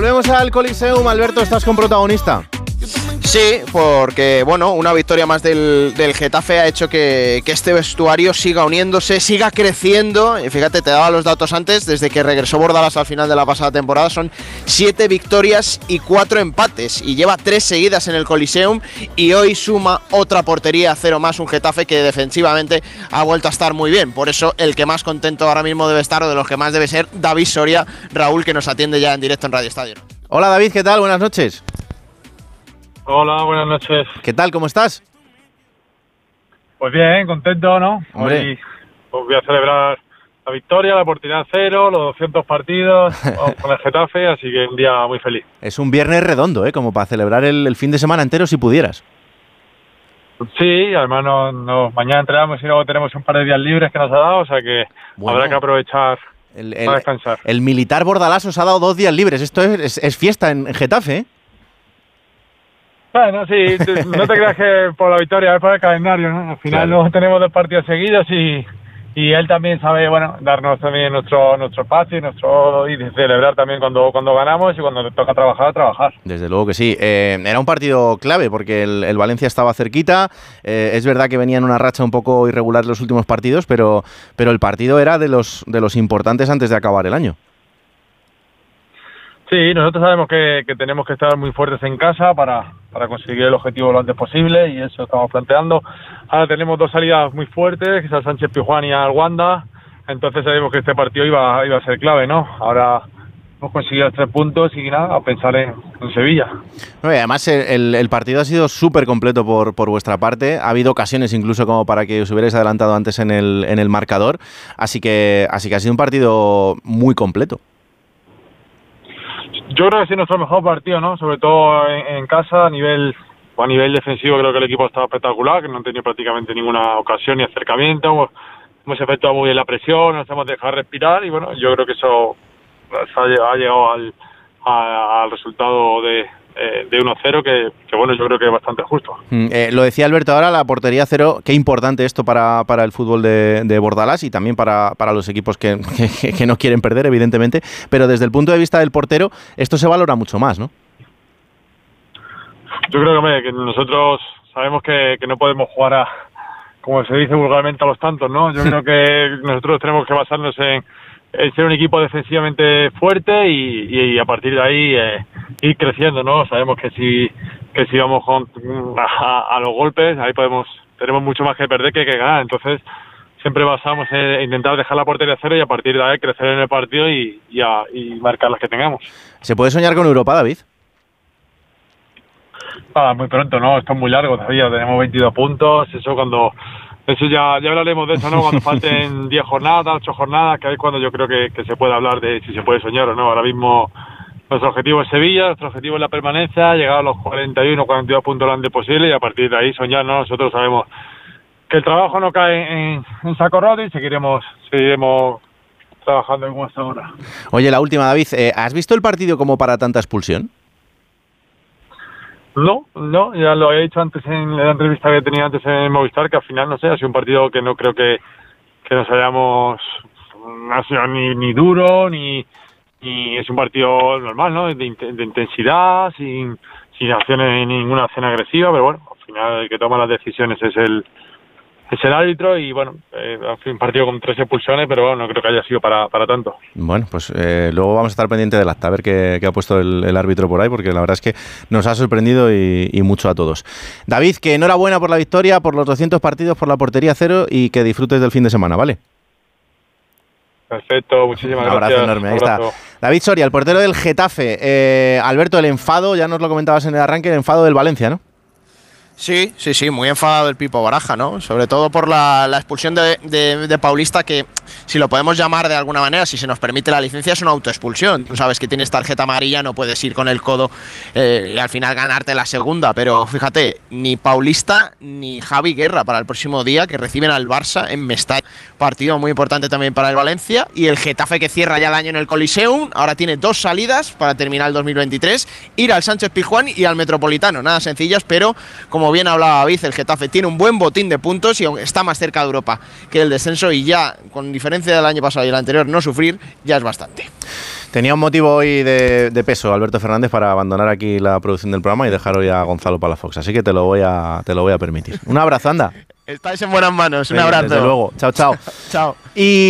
volvemos al Coliseum. Alberto, estás con protagonista. Sí, porque bueno, una victoria más del, Getafe ha hecho que, este vestuario siga uniéndose, siga creciendo. Y fíjate, te daba los datos antes, desde que regresó Bordalas al final de la pasada temporada, son siete victorias y cuatro empates. Y lleva tres seguidas en el Coliseum y hoy suma otra portería cero más, un Getafe que defensivamente ha vuelto a estar muy bien. Por eso el que más contento ahora mismo debe estar, o de los que más debe ser, David Soria, Raúl, que nos atiende ya en directo en Radio Estadio. Hola David, ¿qué tal? Buenas noches. Hola, buenas noches. ¿Qué tal? ¿Cómo estás? Pues bien, contento, ¿no? Hoy pues voy a celebrar la victoria, la oportunidad cero, los 200 partidos con el Getafe, así que un día muy feliz. Es un viernes redondo, ¿eh? Como para celebrar el, fin de semana entero si pudieras. Sí, además no, mañana entrenamos y luego tenemos un par de días libres que nos ha dado, o sea que habrá que aprovechar para descansar. El militar Bordalás os ha dado dos días libres. Esto es, fiesta en Getafe, ¿eh? Bueno, sí, no te creas que por la victoria, es por el calendario, ¿no? Al final no tenemos dos partidos seguidos y, y él también sabe, bueno, darnos también nuestro nuestro espacio y, nuestro, y celebrar también cuando, cuando ganamos y cuando te toca trabajar, trabajar. Desde luego que sí. Eh, era un partido clave porque el, Valencia estaba cerquita. Eh, es verdad que venía en una racha un poco irregular los últimos partidos, pero, pero el partido era de los, de los importantes antes de acabar el año. Sí, nosotros sabemos que, que tenemos que estar muy fuertes en casa para, para conseguir el objetivo lo antes posible y eso estamos planteando. Ahora tenemos dos salidas muy fuertes, que es el Sánchez Pijuán y al Wanda, entonces sabemos que este partido iba, iba a ser clave, ¿no? Ahora hemos conseguido tres puntos y nada, a pensar en, Sevilla. además, el, el, partido ha sido súper completo por, por vuestra parte. Ha habido ocasiones incluso como para que os hubierais adelantado antes en el, en el marcador. Así que, así que ha sido un partido muy completo. Yo creo que ha sido nuestro mejor partido, ¿no? Sobre todo en, casa, a nivel a nivel defensivo creo que el equipo estaba espectacular, que no han tenido prácticamente ninguna ocasión ni acercamiento, hemos, hemos efectuado muy bien la presión, nos hemos dejado respirar y bueno, yo creo que eso ha llegado al, al resultado de, eh, de 1-0 que, bueno, yo creo que es bastante justo. Mm, eh, lo decía Alberto ahora, la portería cero, qué importante esto para, para el fútbol de, de Bordalás y también para, para los equipos que, que, no quieren perder, evidentemente, pero desde el punto de vista del portero, esto se valora mucho más, ¿no? Yo creo que, que nosotros sabemos que, que no podemos jugar a, como se dice vulgarmente, a los tantos, ¿no? Yo creo que nosotros tenemos que basarnos en ser un equipo defensivamente fuerte y, a partir de ahí eh, ir creciendo, ¿no? Sabemos que si que si vamos a, los golpes, ahí podemos tenemos mucho más que perder que que ganar, entonces siempre basamos en intentar dejar la portería cero y a partir de ahí crecer en el partido y, y, marcar las que tengamos. ¿Se puede soñar con Europa, David? Ah, muy pronto, ¿no? Esto es muy largo todavía, tenemos 22 puntos, eso cuando eso ya, ya hablaremos de eso, ¿no? Cuando falten 10 jornadas, 8 jornadas, que ahí es cuando yo creo que, se puede hablar de si se puede soñar o no. Ahora mismo nuestro objetivo es Sevilla, nuestro objetivo es la permanencia, llegar a los 41 42 puntos lo antes posible y a partir de ahí soñar, ¿no? Nosotros sabemos que el trabajo no cae en, en saco roto y seguiremos, seguiremos trabajando en hasta ahora. Oye, la última, David, eh, ¿has visto el partido como para tanta expulsión? No, no, ya lo he dicho antes en la entrevista que tenía antes en Movistar, que al final, no sé, ha sido un partido que no creo que, que nos hayamos, no ha sido ni, ni duro, ni, ni es un partido normal, ¿no? De, de intensidad, sin, sin acciones, ninguna acción agresiva, pero bueno, al final el que toma las decisiones es el, es el árbitro y bueno, eh, un partido con tres expulsiones, pero bueno, no creo que haya sido para, para tanto. Bueno, pues eh, luego vamos a estar pendiente del acta, a ver qué, ha puesto el, árbitro por ahí, porque la verdad es que nos ha sorprendido y, mucho a todos. David, que enhorabuena por la victoria, por los 200 partidos, por la portería cero y que disfrutes del fin de semana, ¿vale? Perfecto, muchísimas gracias. Un abrazo enorme, ahí está. David Soria, el portero del Getafe. Eh, Alberto, el enfado, ya nos lo comentabas en el arranque, el enfado del Valencia, ¿no? Sí, sí, sí, muy enfadado el Pipo Baraja, ¿no? Sobre todo por la, expulsión de, Paulista, que si lo podemos llamar de alguna manera, si se nos permite la licencia, es una autoexpulsión. Tú sabes que tienes tarjeta amarilla, no puedes ir con el codo eh, y al final ganarte la segunda. Pero fíjate, ni Paulista ni Javi Guerra para el próximo día, que reciben al Barça en Mestalla. Partido muy importante también para el Valencia. Y el Getafe que cierra ya el año en el Coliseum. Ahora tiene dos salidas para terminar el 2023. Ir al Sánchez Pijuán y al Metropolitano. Nada sencillas, pero como bien hablaba David, el Getafe tiene un buen botín de puntos y está más cerca de Europa que el descenso y ya, con diferencia del año pasado y el anterior, no sufrir, ya es bastante. Tenía un motivo hoy de, de, peso, Alberto Fernández, para abandonar aquí la producción del programa y dejar hoy a Gonzalo Palafox. Así que te lo voy a, te lo voy a permitir. Un abrazo, anda. Estáis en buenas manos. Un Venga, abrazo. Desde luego. Chao, chao. chao. Y